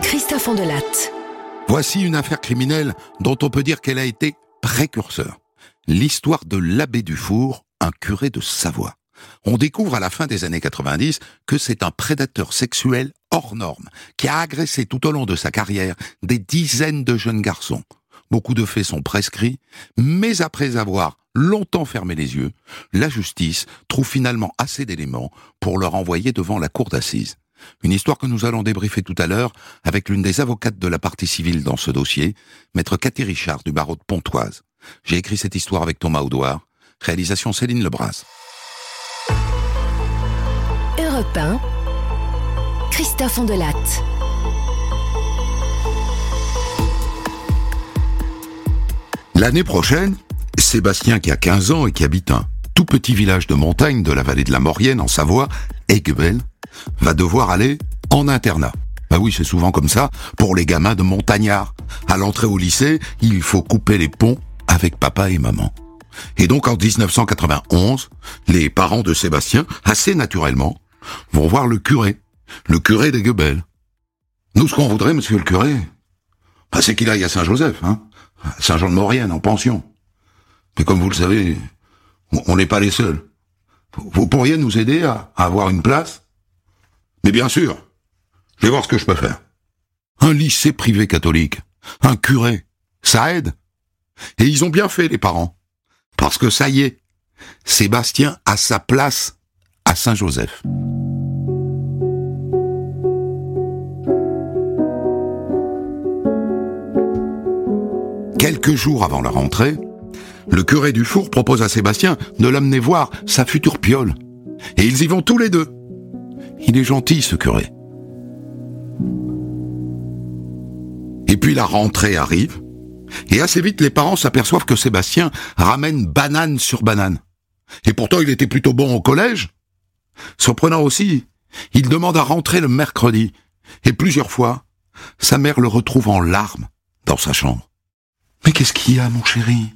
Christophe Andelat. Voici une affaire criminelle dont on peut dire qu'elle a été précurseur. L'histoire de l'abbé Dufour, un curé de Savoie. On découvre à la fin des années 90 que c'est un prédateur sexuel hors norme qui a agressé tout au long de sa carrière des dizaines de jeunes garçons. Beaucoup de faits sont prescrits, mais après avoir longtemps fermé les yeux, la justice trouve finalement assez d'éléments pour le renvoyer devant la cour d'assises. Une histoire que nous allons débriefer tout à l'heure avec l'une des avocates de la partie civile dans ce dossier, maître Cathy Richard du barreau de Pontoise. J'ai écrit cette histoire avec Thomas Audouard, réalisation Céline Lebras. Europe 1. Christophe Andelat. L'année prochaine, Sébastien qui a 15 ans et qui habite un tout petit village de montagne de la vallée de la Maurienne en Savoie, Aiguebel, va devoir aller en internat. Bah oui, c'est souvent comme ça pour les gamins de montagnards. À l'entrée au lycée, il faut couper les ponts avec papa et maman. Et donc en 1991, les parents de Sébastien, assez naturellement, vont voir le curé, le curé des Nous, ce qu'on voudrait, monsieur le curé, bah, c'est qu'il aille à Saint-Joseph, hein, Saint-Jean-de-Maurienne, en pension. Mais comme vous le savez, on n'est pas les seuls. Vous pourriez nous aider à, avoir une place Mais bien sûr, je vais voir ce que je peux faire. Un lycée privé catholique, un curé, ça aide. Et ils ont bien fait, les parents. Parce que ça y est, Sébastien a sa place à Saint-Joseph. Quelques jours avant la rentrée, le curé du four propose à Sébastien de l'amener voir sa future piole. Et ils y vont tous les deux. Il est gentil, ce curé. Et puis la rentrée arrive, et assez vite les parents s'aperçoivent que Sébastien ramène banane sur banane. Et pourtant il était plutôt bon au collège. Surprenant aussi, il demande à rentrer le mercredi, et plusieurs fois, sa mère le retrouve en larmes dans sa chambre. Mais qu'est-ce qu'il y a, mon chéri?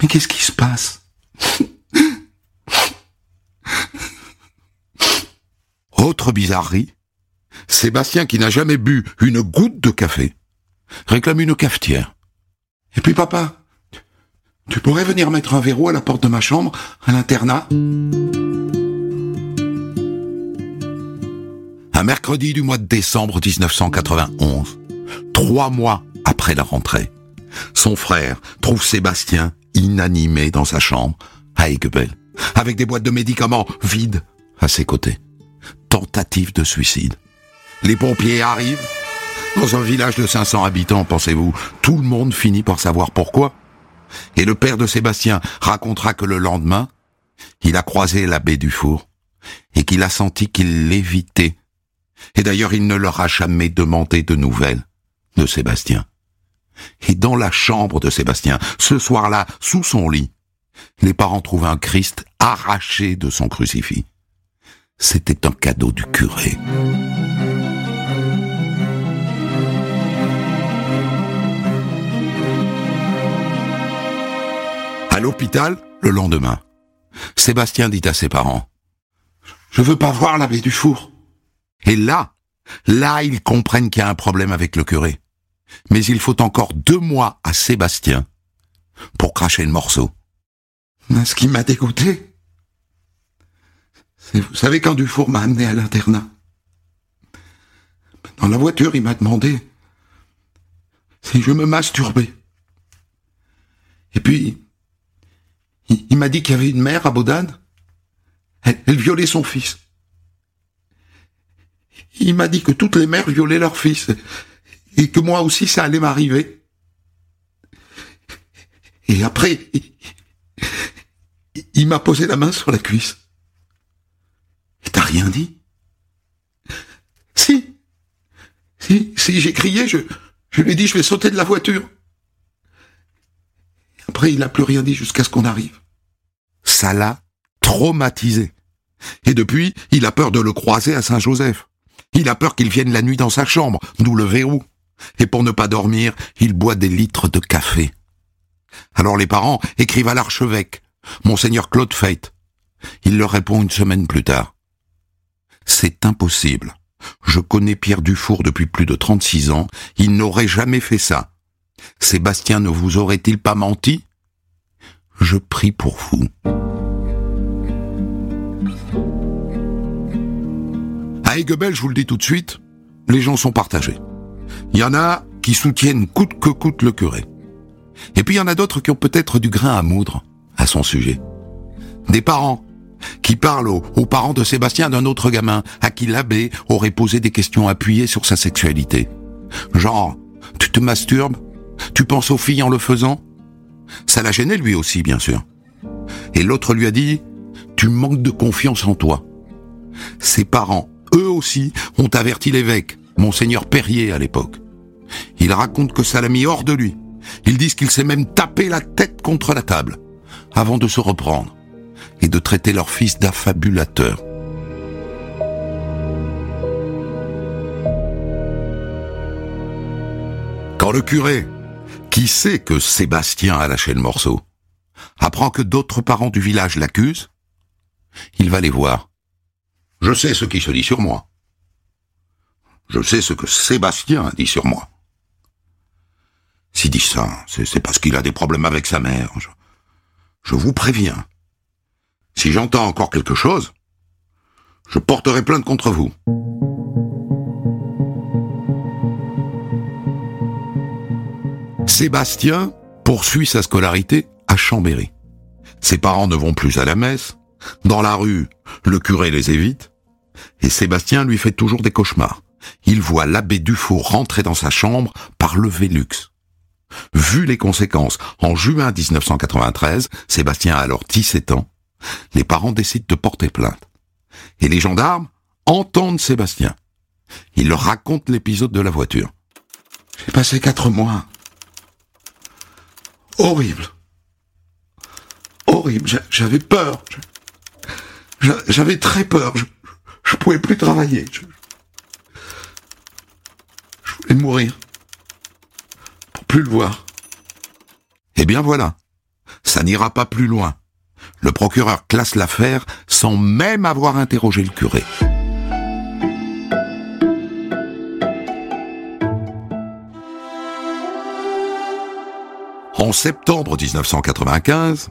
Mais qu'est-ce qui se passe? Autre bizarrerie, Sébastien, qui n'a jamais bu une goutte de café, réclame une cafetière. Et puis papa, tu pourrais venir mettre un verrou à la porte de ma chambre, à l'internat? Un mercredi du mois de décembre 1991, trois mois après la rentrée, son frère trouve Sébastien inanimé dans sa chambre à Aiguebel, avec des boîtes de médicaments vides à ses côtés. Tentative de suicide. Les pompiers arrivent. Dans un village de 500 habitants, pensez-vous, tout le monde finit par savoir pourquoi. Et le père de Sébastien racontera que le lendemain, il a croisé l'abbé Dufour et qu'il a senti qu'il l'évitait. Et d'ailleurs, il ne leur a jamais demandé de nouvelles de Sébastien. Et dans la chambre de Sébastien, ce soir-là, sous son lit, les parents trouvent un Christ arraché de son crucifix. C'était un cadeau du curé. À l'hôpital, le lendemain, Sébastien dit à ses parents, Je veux pas voir l'abbé du four. Et là, là, ils comprennent qu'il y a un problème avec le curé mais il faut encore deux mois à Sébastien pour cracher le morceau. Ce qui m'a dégoûté, vous savez, quand Dufour m'a amené à l'internat, dans la voiture, il m'a demandé si je me masturbais. Et puis, il, m'a dit qu'il y avait une mère à Baudane. Elle, elle violait son fils. Il m'a dit que toutes les mères violaient leur fils et que moi aussi ça allait m'arriver. Et après, il, m'a posé la main sur la cuisse. T'as rien dit? Si. Si, si, j'ai crié, je, je lui ai dit je vais sauter de la voiture. Après, il n'a plus rien dit jusqu'à ce qu'on arrive. Ça l'a traumatisé. Et depuis, il a peur de le croiser à Saint-Joseph. Il a peur qu'il vienne la nuit dans sa chambre, d'où le verrou. Et pour ne pas dormir, il boit des litres de café. Alors les parents écrivent à l'archevêque, Monseigneur Claude Feit. Il leur répond une semaine plus tard. C'est impossible. Je connais Pierre Dufour depuis plus de 36 ans. Il n'aurait jamais fait ça. Sébastien ne vous aurait-il pas menti? Je prie pour vous. À Aiguebel, je vous le dis tout de suite, les gens sont partagés. Il y en a qui soutiennent coûte que coûte le curé. Et puis il y en a d'autres qui ont peut-être du grain à moudre à son sujet. Des parents qui parlent aux, aux parents de Sébastien d'un autre gamin à qui l'abbé aurait posé des questions appuyées sur sa sexualité. Genre, tu te masturbes Tu penses aux filles en le faisant? Ça l'a gêné lui aussi, bien sûr. Et l'autre lui a dit, tu manques de confiance en toi. Ses parents, eux aussi, ont averti l'évêque, monseigneur Perrier à l'époque. Il raconte que ça l'a mis hors de lui. Ils disent qu'il s'est même tapé la tête contre la table, avant de se reprendre et de traiter leur fils d'affabulateur. Quand le curé, qui sait que Sébastien a lâché le morceau, apprend que d'autres parents du village l'accusent, il va les voir. Je sais ce qui se dit sur moi. Je sais ce que Sébastien dit sur moi. S'il dit ça, c'est parce qu'il a des problèmes avec sa mère. Je vous préviens. Si j'entends encore quelque chose, je porterai plainte contre vous. Sébastien poursuit sa scolarité à Chambéry. Ses parents ne vont plus à la messe. Dans la rue, le curé les évite. Et Sébastien lui fait toujours des cauchemars. Il voit l'abbé Dufour rentrer dans sa chambre par le Vélux. Vu les conséquences, en juin 1993, Sébastien a alors 17 ans, les parents décident de porter plainte. Et les gendarmes entendent Sébastien. Il leur raconte l'épisode de la voiture. J'ai passé quatre mois. Horrible. Horrible. J'avais peur. J'avais très peur. Je, je pouvais plus travailler. Je, je voulais mourir. Pour plus le voir. Eh bien voilà. Ça n'ira pas plus loin. Le procureur classe l'affaire sans même avoir interrogé le curé. En septembre 1995,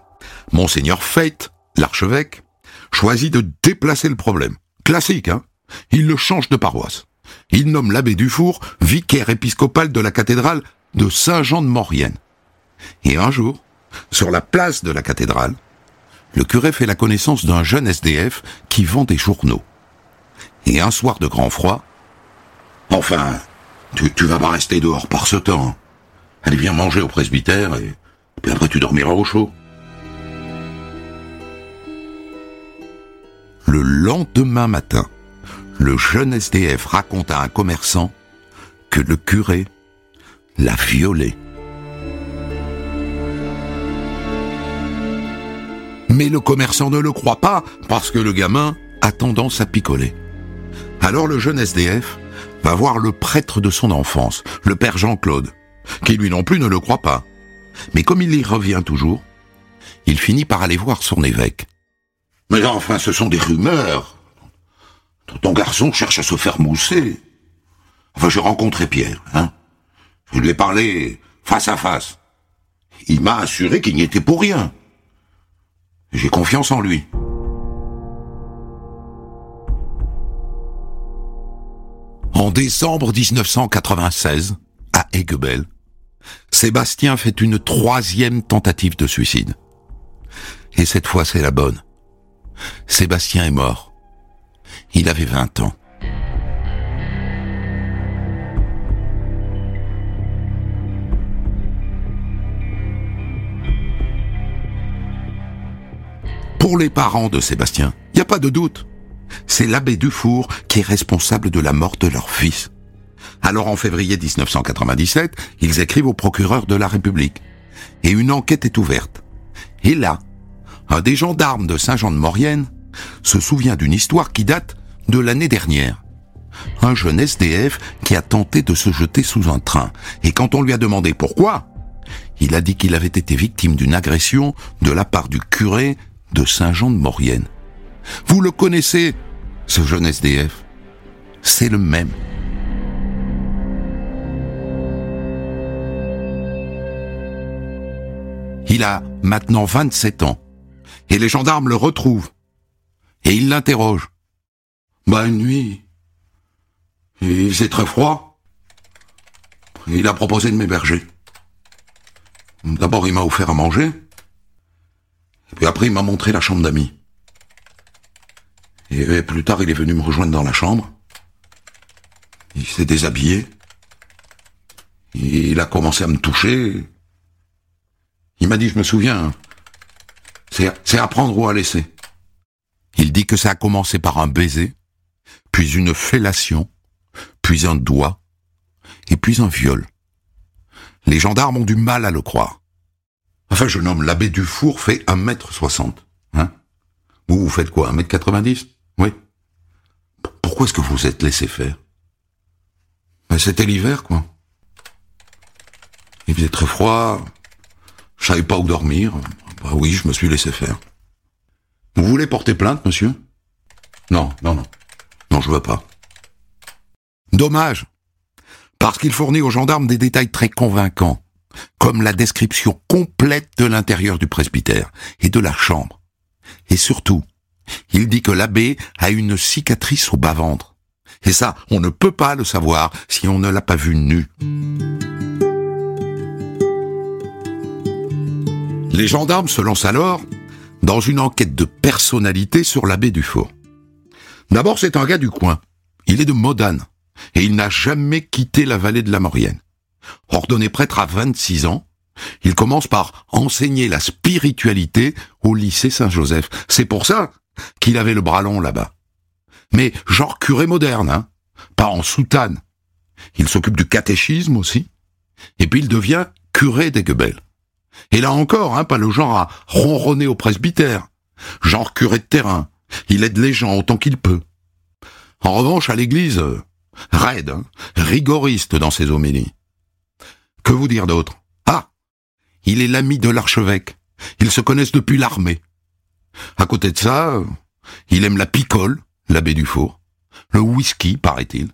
Monseigneur Fate, l'archevêque, choisit de déplacer le problème. Classique, hein? Il le change de paroisse. Il nomme l'abbé Dufour vicaire épiscopal de la cathédrale de Saint-Jean de Maurienne. Et un jour, sur la place de la cathédrale, le curé fait la connaissance d'un jeune SDF qui vend des journaux. Et un soir de grand froid, Enfin, tu, vas pas rester dehors par ce temps. Allez, viens manger au presbytère et puis après tu dormiras au chaud. Le lendemain matin, le jeune SDF raconte à un commerçant que le curé l'a violé. Mais le commerçant ne le croit pas parce que le gamin a tendance à picoler. Alors le jeune SDF va voir le prêtre de son enfance, le père Jean-Claude, qui lui non plus ne le croit pas. Mais comme il y revient toujours, il finit par aller voir son évêque. Mais enfin, ce sont des rumeurs. Ton garçon cherche à se faire mousser. Enfin, j'ai rencontré Pierre, hein. Je lui ai parlé face à face. Il m'a assuré qu'il n'y était pour rien. J'ai confiance en lui. En décembre 1996, à Aiguebel, Sébastien fait une troisième tentative de suicide. Et cette fois, c'est la bonne. Sébastien est mort. Il avait 20 ans. Pour les parents de Sébastien, il n'y a pas de doute. C'est l'abbé Dufour qui est responsable de la mort de leur fils. Alors en février 1997, ils écrivent au procureur de la République. Et une enquête est ouverte. Et là, un des gendarmes de Saint-Jean-de-Maurienne se souvient d'une histoire qui date de l'année dernière. Un jeune SDF qui a tenté de se jeter sous un train. Et quand on lui a demandé pourquoi, il a dit qu'il avait été victime d'une agression de la part du curé de Saint-Jean-de-Maurienne. Vous le connaissez, ce jeune SDF c'est le même. Il a maintenant 27 ans. Et les gendarmes le retrouvent. Et ils l'interrogent. Bah, une nuit. Il faisait très froid. Il a proposé de m'héberger. D'abord, il m'a offert à manger. Puis après, il m'a montré la chambre d'amis. Et plus tard, il est venu me rejoindre dans la chambre. Il s'est déshabillé. Il a commencé à me toucher. Il m'a dit, je me souviens, c'est à prendre ou à laisser. Il dit que ça a commencé par un baiser, puis une fellation, puis un doigt, et puis un viol. Les gendarmes ont du mal à le croire. Enfin, je nomme l'abbé Dufour fait un mètre soixante. Hein Vous, vous faites quoi, un mètre quatre-vingt-dix? Oui. Pourquoi est-ce que vous vous êtes laissé faire? Ben, C'était l'hiver, quoi. Il faisait très froid, je savais pas où dormir. Bah oui, je me suis laissé faire. Vous voulez porter plainte, monsieur? Non, non, non. Non, je veux pas. Dommage. Parce qu'il fournit aux gendarmes des détails très convaincants, comme la description complète de l'intérieur du presbytère et de la chambre. Et surtout, il dit que l'abbé a une cicatrice au bas-ventre. Et ça, on ne peut pas le savoir si on ne l'a pas vu nu. Les gendarmes se lancent alors dans une enquête de personnalité sur l'abbé Dufour. D'abord, c'est un gars du coin. Il est de Modane et il n'a jamais quitté la vallée de la Maurienne. Ordonné prêtre à 26 ans, il commence par enseigner la spiritualité au lycée Saint-Joseph. C'est pour ça qu'il avait le bras long là-bas. Mais genre curé moderne, hein, pas en soutane. Il s'occupe du catéchisme aussi. Et puis il devient curé d'Aiguebel. Et là encore, hein, pas le genre à ronronner au presbytère. Genre curé de terrain. Il aide les gens autant qu'il peut. En revanche, à l'église, euh, raide, hein, rigoriste dans ses homélies. Que vous dire d'autre? Ah Il est l'ami de l'archevêque. Ils se connaissent depuis l'armée. À côté de ça, il aime la picole, l'abbé Dufour, le whisky, paraît-il.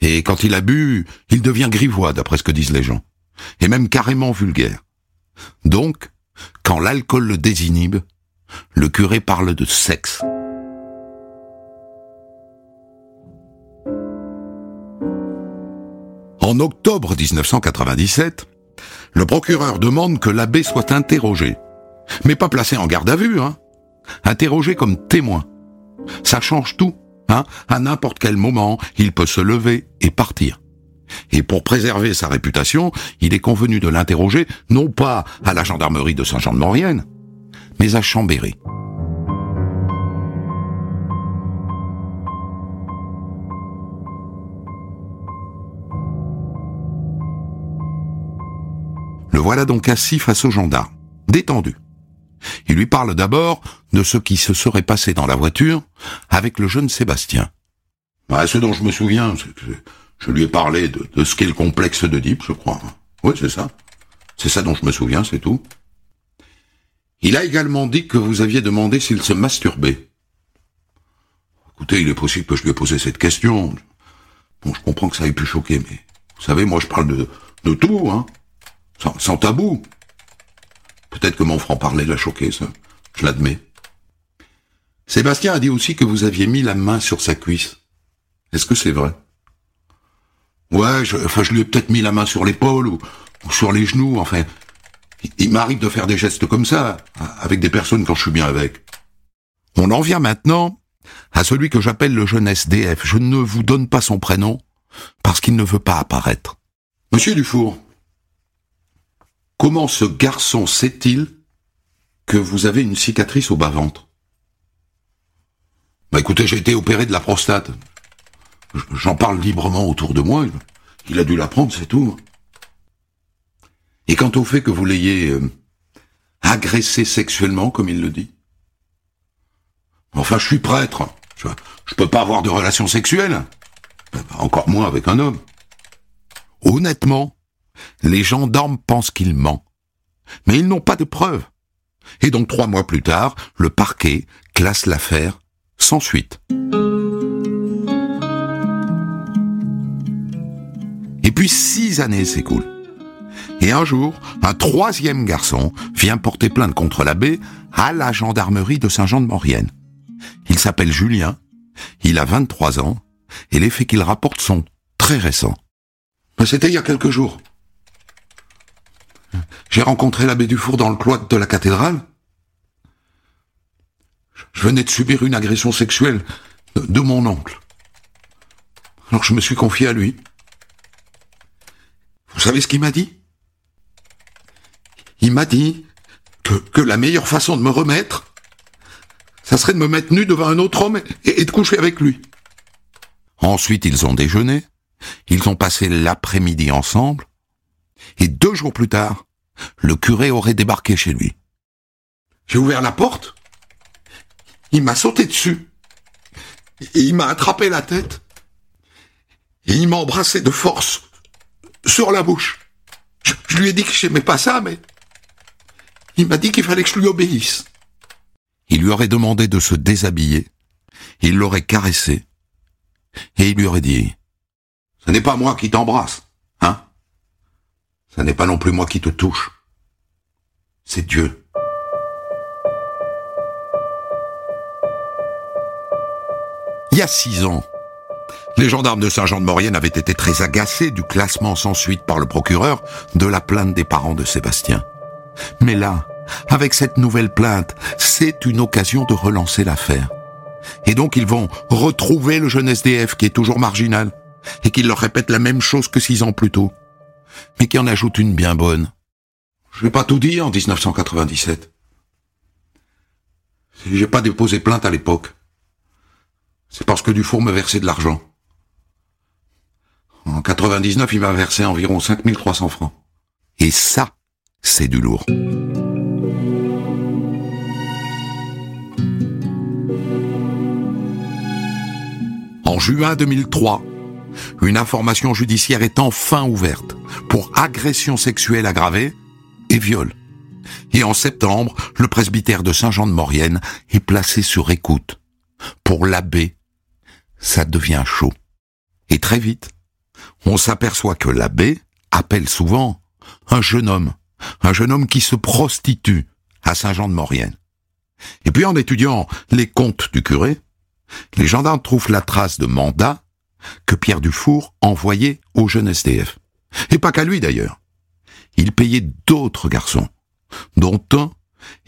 Et quand il a bu, il devient grivois, d'après ce que disent les gens. Et même carrément vulgaire. Donc, quand l'alcool le désinhibe, le curé parle de sexe. En octobre 1997, le procureur demande que l'abbé soit interrogé, mais pas placé en garde à vue, hein. Interrogé comme témoin. Ça change tout, hein. À n'importe quel moment, il peut se lever et partir. Et pour préserver sa réputation, il est convenu de l'interroger non pas à la gendarmerie de Saint-Jean-de-Maurienne, mais à Chambéry. Le voilà donc assis face au gendarme, détendu. Il lui parle d'abord de ce qui se serait passé dans la voiture avec le jeune Sébastien. Bah, ce dont je me souviens, c'est que je lui ai parlé de, ce qu'est le complexe d'Oedipe, je crois. Oui, c'est ça. C'est ça dont je me souviens, c'est tout. Il a également dit que vous aviez demandé s'il se masturbait. Écoutez, il est possible que je lui ai posé cette question. Bon, je comprends que ça ait pu choquer, mais vous savez, moi je parle de, de tout, hein. Sans, tabou. Peut-être que mon franc-parler l'a choqué, ça. Je l'admets. Sébastien a dit aussi que vous aviez mis la main sur sa cuisse. Est-ce que c'est vrai? Ouais, je, enfin, je lui ai peut-être mis la main sur l'épaule ou, sur les genoux, enfin. Il, m'arrive de faire des gestes comme ça, avec des personnes quand je suis bien avec. On en vient maintenant à celui que j'appelle le jeune SDF. Je ne vous donne pas son prénom, parce qu'il ne veut pas apparaître. Monsieur Dufour, comment ce garçon sait-il que vous avez une cicatrice au bas-ventre? Bah écoutez, j'ai été opéré de la prostate. J'en parle librement autour de moi. Il a dû l'apprendre, c'est tout. Et quant au fait que vous l'ayez euh, agressé sexuellement, comme il le dit? Enfin, je suis prêtre. Je, je peux pas avoir de relations sexuelles. Encore moins avec un homme. Honnêtement, les gendarmes pensent qu'il ment. Mais ils n'ont pas de preuves. Et donc trois mois plus tard, le parquet classe l'affaire sans suite. Et puis six années s'écoulent. Et un jour, un troisième garçon vient porter plainte contre l'abbé à la gendarmerie de Saint-Jean-de-Maurienne. Il s'appelle Julien, il a 23 ans, et les faits qu'il rapporte sont très récents. C'était il y a quelques jours. J'ai rencontré l'abbé Dufour dans le cloître de la cathédrale. Je venais de subir une agression sexuelle de mon oncle. Alors je me suis confié à lui. Vous savez ce qu'il m'a dit? Il m'a dit que, la meilleure façon de me remettre, ça serait de me mettre nu devant un autre homme et de coucher avec lui. Ensuite, ils ont déjeuné, ils ont passé l'après-midi ensemble, et deux jours plus tard, le curé aurait débarqué chez lui. J'ai ouvert la porte, il m'a sauté dessus, et il m'a attrapé la tête, et il m'a embrassé de force sur la bouche. Je, je lui ai dit que j'aimais pas ça, mais il m'a dit qu'il fallait que je lui obéisse. Il lui aurait demandé de se déshabiller, il l'aurait caressé, et il lui aurait dit Ce n'est pas moi qui t'embrasse, Ce n'est pas non plus moi qui te touche. C'est Dieu. Il y a six ans, les gendarmes de Saint-Jean-de-Maurienne avaient été très agacés du classement sans suite par le procureur de la plainte des parents de Sébastien. Mais là, avec cette nouvelle plainte, c'est une occasion de relancer l'affaire. Et donc ils vont retrouver le jeune SDF qui est toujours marginal, et qui leur répète la même chose que six ans plus tôt, mais qui en ajoute une bien bonne. Je vais pas tout dire en 1997. J'ai pas déposé plainte à l'époque. C'est parce que Dufour me versait de l'argent. En 99, il m'a versé environ 5300 francs. Et ça, c'est du lourd. En juin 2003, une information judiciaire est enfin ouverte pour agression sexuelle aggravée et viol. Et en septembre, le presbytère de Saint-Jean-de-Maurienne est placé sur écoute. Pour l'abbé, ça devient chaud. Et très vite, on s'aperçoit que l'abbé appelle souvent un jeune homme, un jeune homme qui se prostitue à Saint-Jean-de-Maurienne. Et puis en étudiant les comptes du curé, les gendarmes trouvent la trace de mandat que Pierre Dufour envoyait au jeune SDF. Et pas qu'à lui d'ailleurs. Il payait d'autres garçons, dont un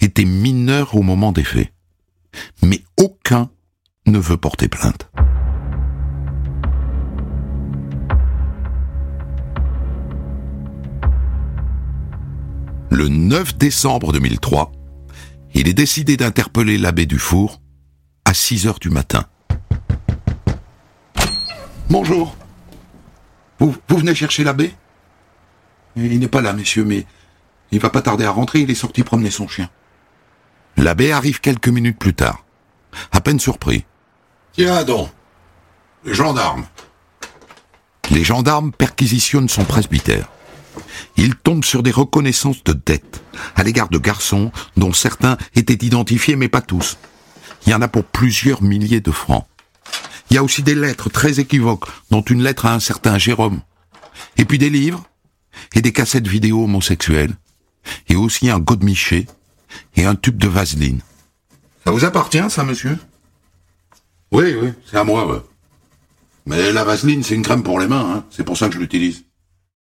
était mineur au moment des faits. Mais aucun ne veut porter plainte. Le 9 décembre 2003, il est décidé d'interpeller l'abbé Dufour à 6 heures du matin. Bonjour. Vous, vous venez chercher l'abbé? Il n'est pas là, messieurs, mais il va pas tarder à rentrer, il est sorti promener son chien. L'abbé arrive quelques minutes plus tard, à peine surpris. Tiens donc, les gendarmes. Les gendarmes perquisitionnent son presbytère. Ils tombent sur des reconnaissances de dettes à l'égard de garçons dont certains étaient identifiés mais pas tous. Il y en a pour plusieurs milliers de francs. Il y a aussi des lettres très équivoques, dont une lettre à un certain Jérôme. Et puis des livres, et des cassettes vidéo homosexuelles, et aussi un godemiché, et un tube de vaseline. Ça vous appartient, ça, monsieur? Oui, oui, c'est à moi. Mais la vaseline, c'est une crème pour les mains, hein. c'est pour ça que je l'utilise.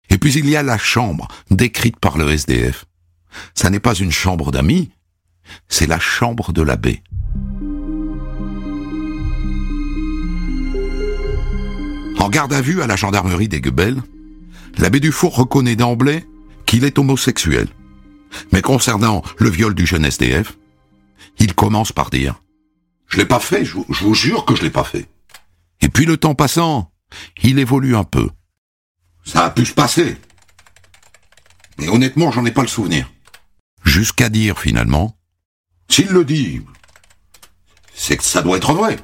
Et puis il y a la chambre, décrite par le SDF. Ça n'est pas une chambre d'amis, c'est la chambre de l'abbé. En garde à vue à la gendarmerie des Guebel, l'abbé Dufour reconnaît d'emblée qu'il est homosexuel. Mais concernant le viol du jeune SDF, il commence par dire « Je l'ai pas fait, je je vous jure que je l'ai pas fait. » Et puis le temps passant, il évolue un peu. Ça a pu se passer. Mais honnêtement, j'en ai pas le souvenir. Jusqu'à dire finalement, s'il le dit, c'est que ça doit être vrai.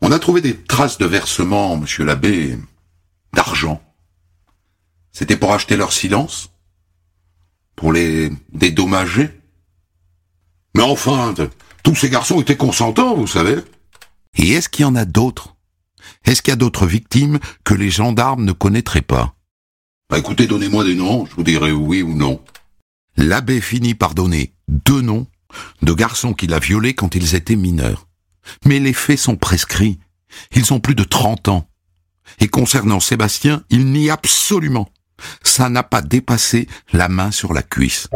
On a trouvé des traces de versement, monsieur l'abbé, d'argent. C'était pour acheter leur silence Pour les dédommager Mais enfin, tous ces garçons étaient consentants, vous savez. Et est-ce qu'il y en a d'autres? Est-ce qu'il y a d'autres victimes que les gendarmes ne connaîtraient pas? Bah écoutez, donnez-moi des noms, je vous dirai oui ou non. L'abbé finit par donner deux noms de garçons qu'il a violés quand ils étaient mineurs. Mais les faits sont prescrits. Ils ont plus de 30 ans. Et concernant Sébastien, il nie absolument. Ça n'a pas dépassé la main sur la cuisse.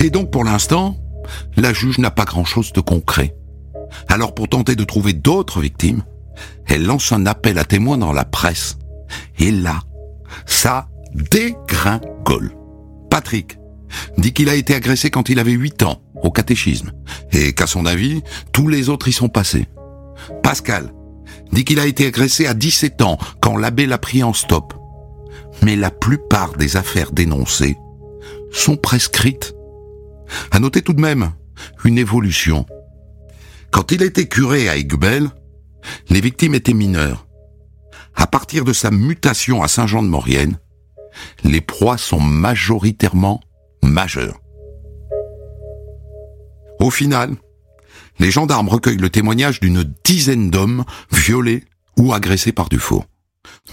Et donc pour l'instant, la juge n'a pas grand-chose de concret. Alors pour tenter de trouver d'autres victimes, elle lance un appel à témoins dans la presse. Et là, ça dégringole. Patrick dit qu'il a été agressé quand il avait 8 ans, au catéchisme, et qu'à son avis, tous les autres y sont passés. Pascal dit qu'il a été agressé à 17 ans, quand l'abbé l'a pris en stop. Mais la plupart des affaires dénoncées sont prescrites. À noter tout de même une évolution. Quand il était curé à Aiguebel, les victimes étaient mineures. À partir de sa mutation à Saint-Jean-de-Maurienne, les proies sont majoritairement majeures. Au final, les gendarmes recueillent le témoignage d'une dizaine d'hommes violés ou agressés par Dufault,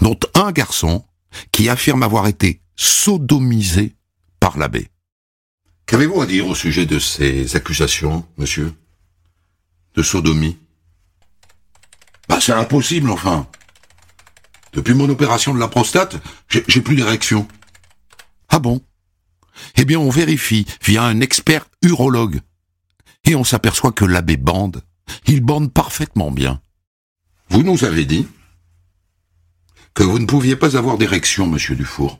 dont un garçon qui affirme avoir été sodomisé par l'abbé. Qu'avez-vous à dire au sujet de ces accusations, monsieur? De sodomie? Bah c'est impossible, enfin. Depuis mon opération de la prostate, j'ai plus d'érection. Ah bon? Eh bien, on vérifie via un expert urologue. Et on s'aperçoit que l'abbé bande. Il bande parfaitement bien. Vous nous avez dit que vous ne pouviez pas avoir d'érection, monsieur Dufour.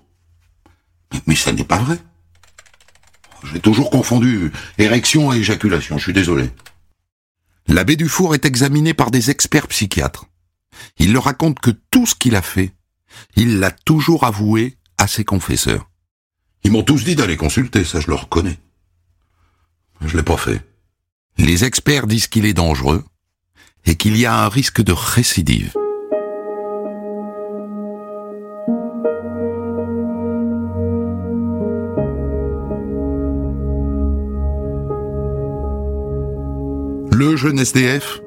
Mais ça n'est pas vrai. J'ai toujours confondu érection et éjaculation, je suis désolé. L'abbé Dufour est examiné par des experts psychiatres. Il leur raconte que tout ce qu'il a fait, il l'a toujours avoué à ses confesseurs. Ils m'ont tous dit d'aller consulter, ça je le reconnais. Je l'ai pas fait. Les experts disent qu'il est dangereux et qu'il y a un risque de récidive. Le jeune SDF,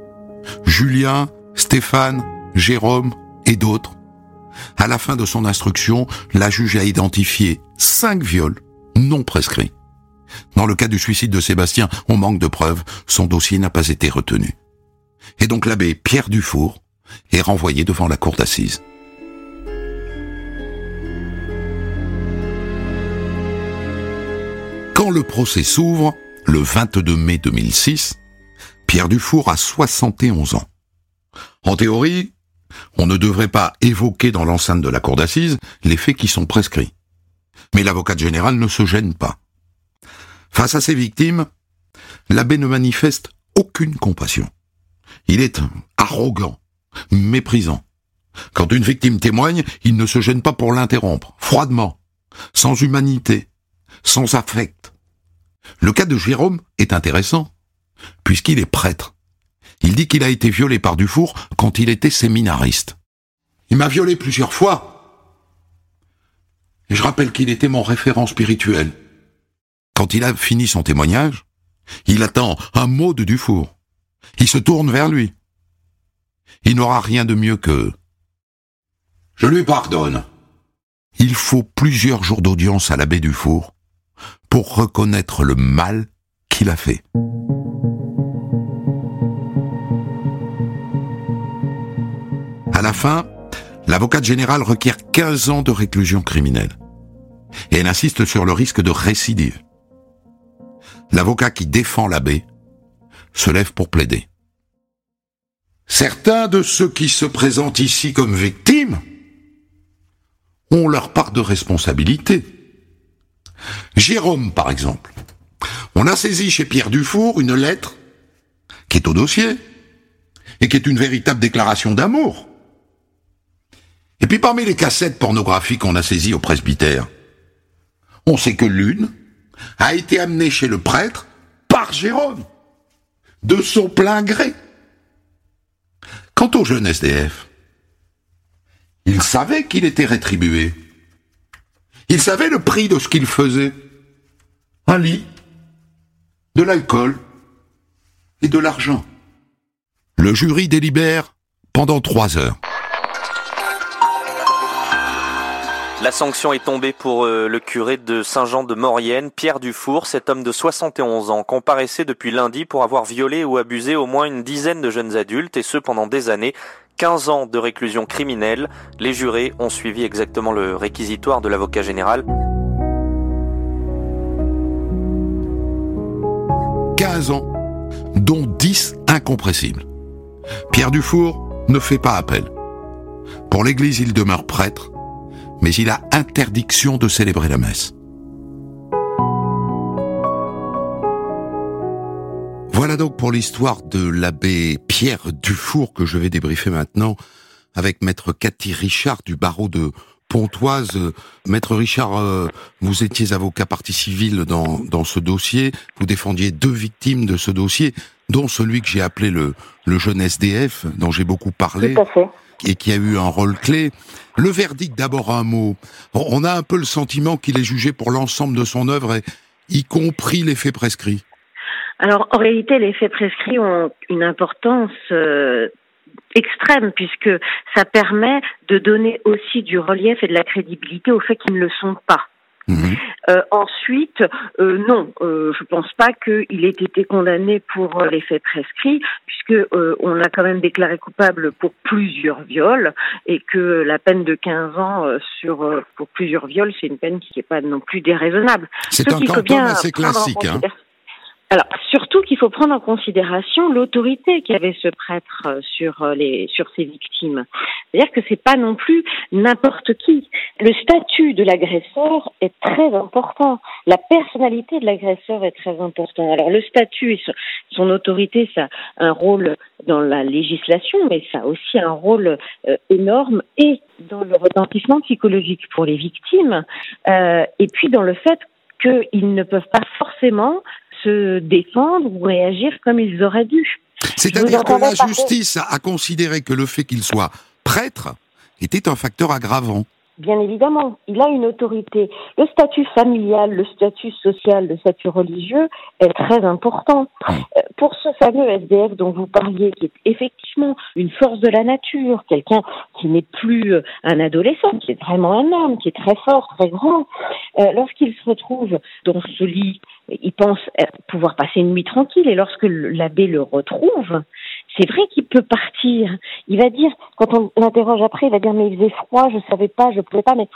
Julien, Stéphane, Jérôme et d'autres. À la fin de son instruction, la juge a identifié cinq viols non prescrits. Dans le cas du suicide de Sébastien, on manque de preuves, son dossier n'a pas été retenu. Et donc l'abbé Pierre Dufour est renvoyé devant la cour d'assises. Quand le procès s'ouvre, le 22 mai 2006, Pierre Dufour a 71 ans. En théorie, on ne devrait pas évoquer dans l'enceinte de la cour d'assises les faits qui sont prescrits. Mais l'avocat général ne se gêne pas. Face à ses victimes, l'abbé ne manifeste aucune compassion. Il est arrogant, méprisant. Quand une victime témoigne, il ne se gêne pas pour l'interrompre, froidement, sans humanité, sans affect. Le cas de Jérôme est intéressant, puisqu'il est prêtre. Il dit qu'il a été violé par Dufour quand il était séminariste. Il m'a violé plusieurs fois. Et je rappelle qu'il était mon référent spirituel. Quand il a fini son témoignage, il attend un mot de Dufour. Il se tourne vers lui. Il n'aura rien de mieux que... Je lui pardonne. Il faut plusieurs jours d'audience à l'abbé Dufour pour reconnaître le mal qu'il a fait. La fin, l'avocate générale requiert 15 ans de réclusion criminelle. Et elle insiste sur le risque de récidive. L'avocat qui défend l'abbé se lève pour plaider. Certains de ceux qui se présentent ici comme victimes ont leur part de responsabilité. Jérôme, par exemple. On a saisi chez Pierre Dufour une lettre qui est au dossier et qui est une véritable déclaration d'amour. Et puis parmi les cassettes pornographiques qu'on a saisies au presbytère, on sait que l'une a été amenée chez le prêtre par Jérôme, de son plein gré. Quant au jeune SDF, il savait qu'il était rétribué. Il savait le prix de ce qu'il faisait. Un lit, de l'alcool, et de l'argent. Le jury délibère pendant trois heures. La sanction est tombée pour euh, le curé de Saint-Jean de Maurienne, Pierre Dufour. Cet homme de 71 ans comparaissait depuis lundi pour avoir violé ou abusé au moins une dizaine de jeunes adultes, et ce pendant des années. 15 ans de réclusion criminelle. Les jurés ont suivi exactement le réquisitoire de l'avocat général. 15 ans, dont 10 incompressibles. Pierre Dufour ne fait pas appel. Pour l'Église, il demeure prêtre, mais il a interdiction de célébrer la messe. Voilà donc pour l'histoire de l'abbé Pierre Dufour que je vais débriefer maintenant avec maître Cathy Richard du barreau de Pontoise. Maître Richard, euh, vous étiez avocat partie civile dans, dans ce dossier. Vous défendiez deux victimes de ce dossier, dont celui que j'ai appelé le, le jeune SDF, dont j'ai beaucoup parlé. Tout à fait. Et qui a eu un rôle clé. Le verdict, d'abord un mot. On a un peu le sentiment qu'il est jugé pour l'ensemble de son œuvre, y compris les faits prescrits. Alors, en réalité, les faits prescrits ont une importance euh, extrême puisque ça permet de donner aussi du relief et de la crédibilité aux faits qui ne le sont pas. Euh, ensuite, euh, non, euh, je pense pas qu'il ait été condamné pour euh, les faits prescrits, puisque euh, on l'a quand même déclaré coupable pour plusieurs viols et que la peine de 15 ans euh, sur euh, pour plusieurs viols, c'est une peine qui n'est pas non plus déraisonnable. C'est Ce un bien assez classique. Hein. Alors surtout qu'il faut prendre en considération l'autorité qu'avait ce prêtre euh, sur euh, les sur ses victimes. C'est-à-dire que c'est pas non plus n'importe qui. Le statut de l'agresseur est très important. La personnalité de l'agresseur est très important. Alors le statut et son, autorité, ça a un rôle dans la législation, mais ça a aussi un rôle euh, énorme et dans le retentissement psychologique pour les victimes, et puis dans le fait qu'ils ne peuvent pas forcément se défendre ou réagir comme ils auraient dû. C'est-à-dire que la justice a considéré que le fait qu'il soit prêtre était un facteur aggravant. Bien évidemment, il a une autorité. Le statut familial, le statut social, le statut religieux est très important. Euh, Pour ce fameux SDF dont vous parliez, qui est effectivement une force de la nature, quelqu'un qui n'est plus euh, un adolescent, qui est vraiment un homme, qui est très fort, très grand, euh, lorsqu'il se retrouve dans ce lit, il pense pouvoir passer une nuit tranquille, et lorsque l'abbé le retrouve, c'est vrai qu'il peut partir. Il va dire, quand on l'interroge après, il va dire mais il faisait froid, je savais pas, je pouvais pas, mais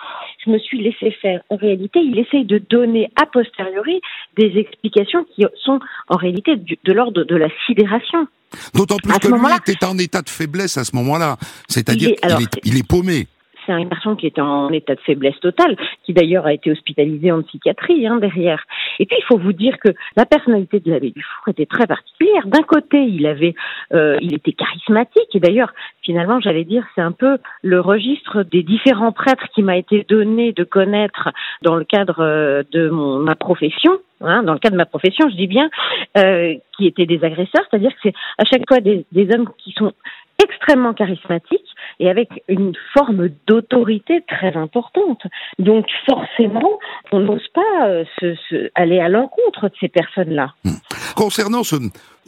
je me suis laissé faire. En réalité, il essaye de donner a posteriori des explications qui sont en réalité du- de l'ordre de la sidération. D'autant plus À que lui était en état de faiblesse à ce moment-là. C'est-à-dire Il est- qu'il alors, est, il est paumé. C'est un garçon qui est en état de faiblesse totale, qui d'ailleurs a été hospitalisé en psychiatrie hein, derrière. Et puis il faut vous dire que la personnalité de l'abbé Dufour était très particulière. D'un côté, il avait, euh, il était charismatique, et d'ailleurs, finalement, j'allais dire, c'est un peu le registre des différents prêtres qui m'a été donné de connaître dans le cadre euh, de mon, ma profession. Hein, dans le cadre de ma profession, je dis bien, euh, qui étaient des agresseurs, c'est-à-dire que c'est à chaque fois des hommes qui sont extrêmement charismatiques et avec une forme d'autorité très importante. Donc forcément, on n'ose pas euh, se, se- aller à l'encontre de ces personnes-là. Concernant ce,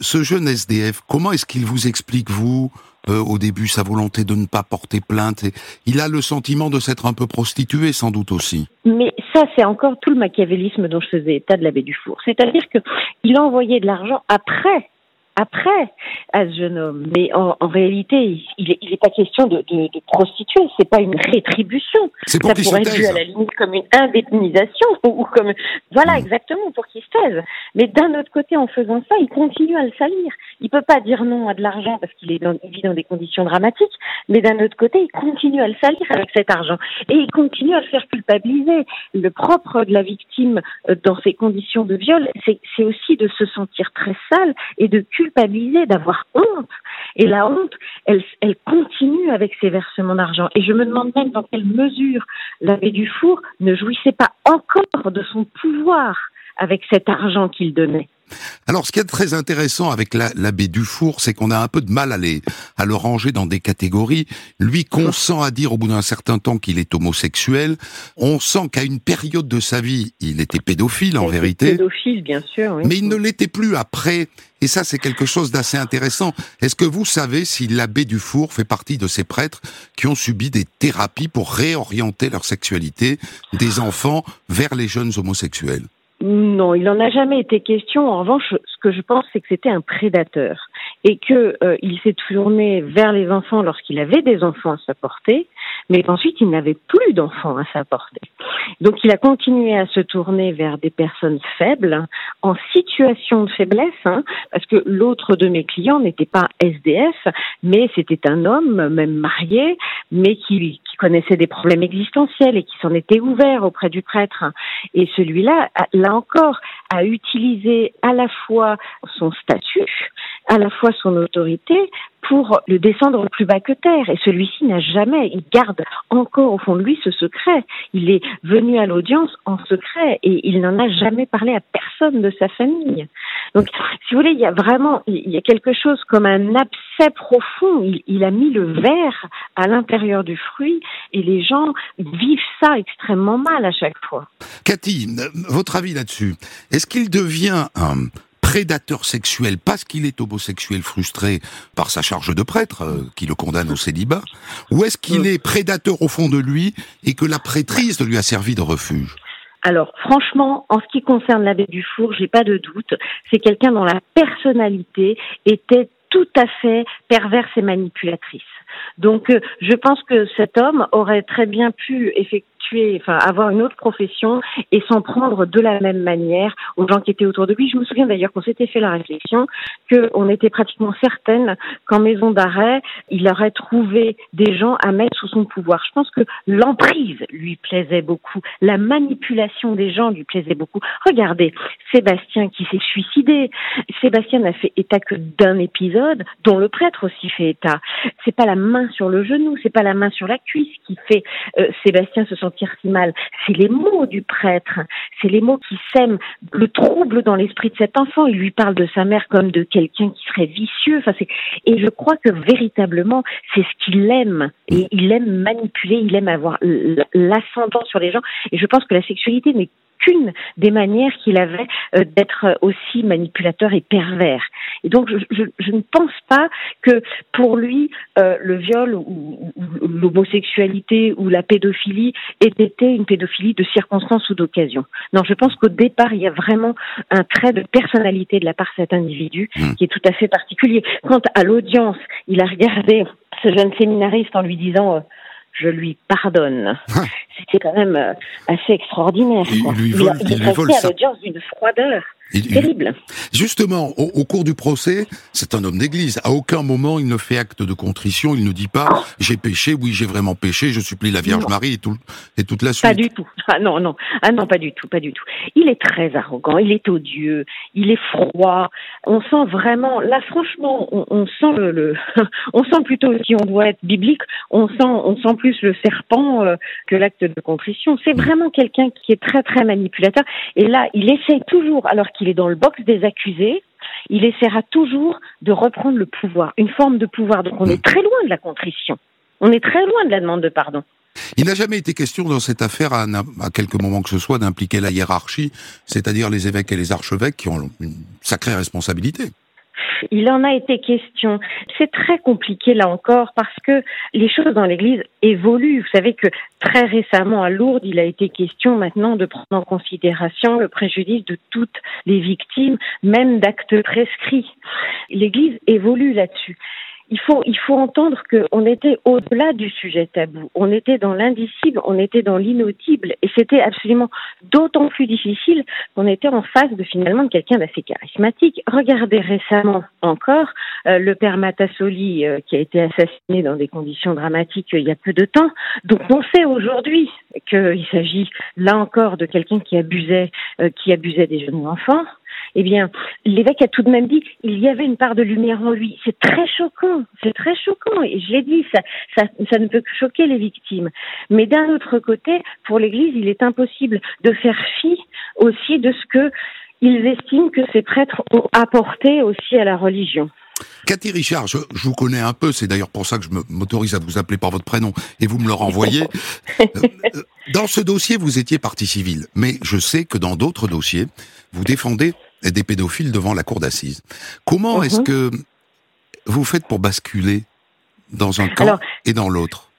ce jeune SDF, comment est-ce qu'il vous explique, vous, euh, au début, sa volonté de ne pas porter plainte et Il a le sentiment de s'être un peu prostitué, sans doute aussi. Mais ça, c'est encore tout le machiavélisme dont je faisais état de l'abbé Dufour. C'est-à-dire que il a envoyé de l'argent après, après à ce jeune homme. Mais en, en réalité, il n'est il est pas question de, de, de prostituer. C'est pas une rétribution. Ça pourrait être vu à la limite comme une indemnisation ou, ou comme voilà Mm. exactement pour qu'il se taise. Mais d'un autre côté, en faisant ça, il continue à le salir. Il peut pas dire non à de l'argent parce qu'il est dans, il vit dans des conditions dramatiques. Mais d'un autre côté, il continue à le salir avec cet argent et il continue à le faire culpabiliser. Le propre de la victime euh, dans ces conditions de viol, c'est c'est aussi de se sentir très sale et de culpabiliser, d'avoir honte. Et la honte, elle, elle continue avec ces versements d'argent. Et je me demande même dans quelle mesure l'abbé Dufour ne jouissait pas encore de son pouvoir avec cet argent qu'il donnait. Alors, ce qui est très intéressant avec l'abbé Dufour, c'est qu'on a un peu de mal à, à le ranger dans des catégories. Lui consent à dire au bout d'un certain temps qu'il est homosexuel. On sent qu'à une période de sa vie, il était pédophile en vérité. Pédophile, bien sûr. Mais il ne l'était plus après. Et ça, c'est quelque chose d'assez intéressant. Est-ce que vous savez si l'abbé Dufour fait partie de ces prêtres qui ont subi des thérapies pour réorienter leur sexualité des enfants vers les jeunes homosexuels? Non, il n'en a jamais été question. En revanche, ce que je pense, c'est que c'était un prédateur et que euh, il s'est tourné vers les enfants lorsqu'il avait des enfants à sa portée, mais ensuite il n'avait plus d'enfants à sa portée. Donc il a continué à se tourner vers des personnes faibles, en situation de faiblesse, hein, parce que l'autre de mes clients n'était pas SDF, mais c'était un homme, même marié, mais qui, qui connaissait des problèmes existentiels et qui s'en était ouvert auprès du prêtre. Et celui-là, là encore, a utilisé à la fois son statut, à la fois son autorité pour le descendre plus bas que terre. Et celui-ci n'a jamais, il garde encore au fond de lui ce secret. Il est venu à l'audience en secret et il n'en a jamais parlé à personne de sa famille. Donc, si vous voulez, il y a vraiment, il y a quelque chose comme un abcès profond. Il a mis le verre à l'intérieur du fruit et les gens vivent ça extrêmement mal à chaque fois. Cathy, votre avis là-dessus Est-ce qu'il devient un prédateur sexuel parce qu'il est homosexuel frustré par sa charge de prêtre euh, qui le condamne au célibat Ou est-ce qu'il est prédateur au fond de lui et que la prêtrise lui a servi de refuge? Alors, franchement, en ce qui concerne l'abbé Dufour, j'ai pas de doute. C'est quelqu'un dont la personnalité était tout à fait perverse et manipulatrice. Donc, euh, je pense que cet homme aurait très bien pu effectivement enfin avoir une autre profession et s'en prendre de la même manière aux gens qui étaient autour de lui. Je me souviens d'ailleurs qu'on s'était fait la réflexion qu'on était pratiquement certaine qu'en maison d'arrêt, il aurait trouvé des gens à mettre sous son pouvoir. Je pense que l'emprise lui plaisait beaucoup, la manipulation des gens lui plaisait beaucoup. Regardez, Sébastien qui s'est suicidé. Sébastien n'a fait état que d'un épisode dont le prêtre aussi fait état. C'est pas la main sur le genou, c'est pas la main sur la cuisse qui fait euh, Sébastien se sentir si mal. C'est les mots du prêtre, c'est les mots qui sèment le trouble dans l'esprit de cet enfant. Il lui parle de sa mère comme de quelqu'un qui serait vicieux. Enfin, et je crois que véritablement, c'est ce qu'il aime. Et il aime manipuler, il aime avoir l'ascendant sur les gens. Et je pense que la sexualité n'est qu'une des manières qu'il avait euh, d'être aussi manipulateur et pervers. Et donc, je, je, ne pense pas que pour lui, euh, le viol ou, ou l'homosexualité ou la pédophilie ait été une pédophilie de circonstance ou d'occasion. Non, je pense qu'au départ, il y a vraiment un trait de personnalité de la part de cet individu mmh. qui est tout à fait particulier. Quant à l'audience, il a regardé ce jeune séminariste en lui disant... Euh, je lui pardonne. C'était quand même euh, assez extraordinaire. Il, lui il, il, à l'audience d'une froideur. Terrible. Justement, au, cours du procès, c'est un homme d'église. À aucun moment, il ne fait acte de contrition. Il ne dit pas j'ai péché, oui, j'ai vraiment péché, je supplie la Vierge Marie et, tout, et toute la suite. Pas du tout. Ah non, non. Ah non, pas du tout, pas du tout. Il est très arrogant, il est odieux, il est froid. On sent vraiment, là, franchement, on, sent le, on sent plutôt, si on doit être biblique, on sent, on sent plus le serpent euh, que l'acte de contrition. C'est vraiment quelqu'un qui est très, très manipulateur. Et là, il essaie toujours, alors qu'il il est dans le box des accusés, il essaiera toujours de reprendre le pouvoir, une forme de pouvoir. Donc on est très loin de la contrition. On est très loin de la demande de pardon. Il n'a jamais été question dans cette affaire, à, à quelque moment que ce soit, d'impliquer la hiérarchie, c'est-à-dire les évêques et les archevêques qui ont une sacrée responsabilité. Il en a été question. C'est très compliqué là encore parce que les choses dans l'Église évoluent. Vous savez que très récemment à Lourdes, il a été question maintenant de prendre en considération le préjudice de toutes les victimes, même d'actes prescrits. L'Église évolue là-dessus il faut, il faut entendre qu'on était au-delà du sujet tabou. On était dans l'indicible, on était dans l'inaudible. Et c'était absolument d'autant plus difficile qu'on était en face de finalement de quelqu'un d'assez charismatique. Regardez récemment encore euh, le père Matassoli euh, qui a été assassiné dans des conditions dramatiques euh, il y a peu de temps. Donc on sait aujourd'hui qu'il s'agit là encore de quelqu'un qui abusait, qui abusait des jeunes enfants eh bien, l'évêque a tout de même dit il y avait une part de lumière en lui. C'est très choquant, c'est très choquant. Et je l'ai dit, ça, ça, ça ne peut que choquer les victimes. Mais d'un autre côté, pour l'Église, il est impossible de faire fi aussi de ce que ils estiment que ces prêtres ont apporté aussi à la religion. Cathy Richard, je, vous connais un peu, c'est d'ailleurs pour ça que je m'autorise à vous appeler par votre prénom et vous me le renvoyez. Euh, dans ce dossier, vous étiez partie civile, mais je sais que dans d'autres dossiers, vous défendez des pédophiles devant la cour d'assises. Comment est-ce mhm. que vous faites pour basculer dans un camp et dans l'autre?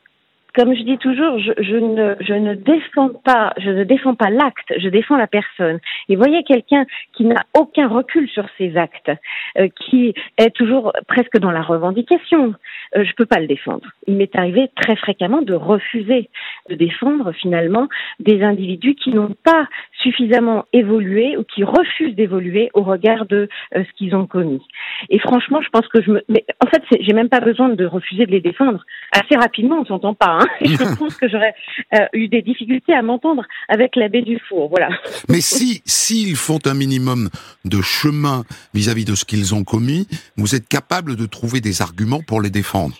Comme je dis toujours, je, je, ne, je ne défends pas, je ne défends pas l'acte, je défends la personne. Et voyez quelqu'un qui n'a aucun recul sur ses actes, euh, qui est toujours presque dans la revendication, euh, je peux pas le défendre. Il m'est arrivé très fréquemment de refuser de défendre finalement des individus qui n'ont pas suffisamment évolué ou qui refusent d'évoluer au regard de euh, ce qu'ils ont commis. Et franchement, je pense que je me, mais en fait, j'ai même pas besoin de refuser de les défendre. Assez rapidement, on s'entend pas. Hein je pense que j'aurais euh, eu des difficultés à m'entendre avec l'abbé Dufour. Voilà. Mais si s'ils font un minimum de chemin vis-à-vis de ce qu'ils ont commis, vous êtes capable de trouver des arguments pour les défendre.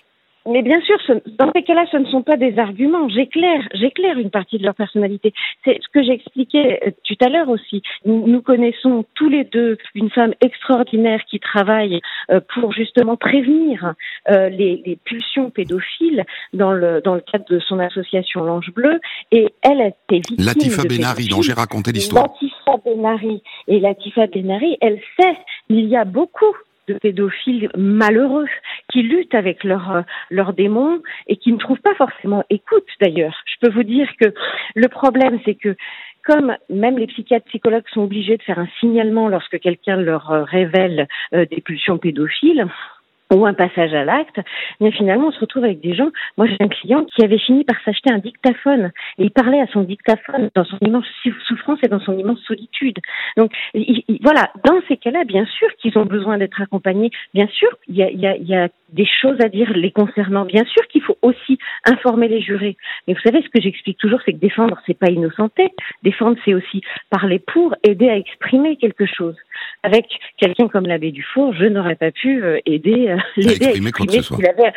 Mais bien sûr, dans ces cas-là, ce ne sont pas des arguments. J'éclaire, j'éclaire une partie de leur personnalité. C'est ce que j'expliquais euh, tout à l'heure aussi. Nous, connaissons tous les deux une femme extraordinaire qui travaille euh, pour justement prévenir euh, les, les, pulsions pédophiles dans le dans le cadre de son association L'Ange Bleu. Et elle a été victime Latifa Benari, dont j'ai raconté l'histoire. Latifa Benari et Latifa Benari, elle sait il y a beaucoup de pédophiles malheureux qui luttent avec leurs leurs démons et qui ne trouvent pas forcément écoute d'ailleurs. Je peux vous dire que le problème c'est que comme même les psychiatres psychologues sont obligés de faire un signalement lorsque quelqu'un leur euh, révèle euh, des pulsions pédophiles, ou un passage à l'acte, mais finalement on se retrouve avec des gens. Moi j'ai un client qui avait fini par s'acheter un dictaphone et il parlait à son dictaphone dans son immense souffrance et dans son immense solitude. Donc voilà, dans ces cas-là, bien sûr qu'ils ont besoin d'être accompagnés. Bien sûr, il y a, y, a, y a, des choses à dire les concernant. Bien sûr qu'il faut aussi informer les jurés. Mais vous savez, ce que j'explique toujours, c'est que défendre, c'est pas innocenté. Défendre, c'est aussi parler pour, aider à exprimer quelque chose. Avec quelqu'un comme l'abbé Dufour, je n'aurais pas pu euh, aider euh, l'aider à exprimer, ce qu'il avait,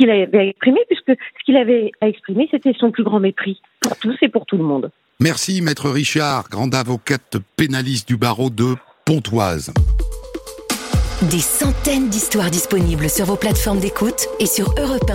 qu'il avait à exprimer, puisque ce qu'il avait à exprimer, c'était son plus grand mépris pour tous et pour tout le monde. Merci, maître Richard, grande avocate pénaliste du barreau de Pontoise. Des centaines d'histoires disponibles sur vos plateformes d'écoute et sur europe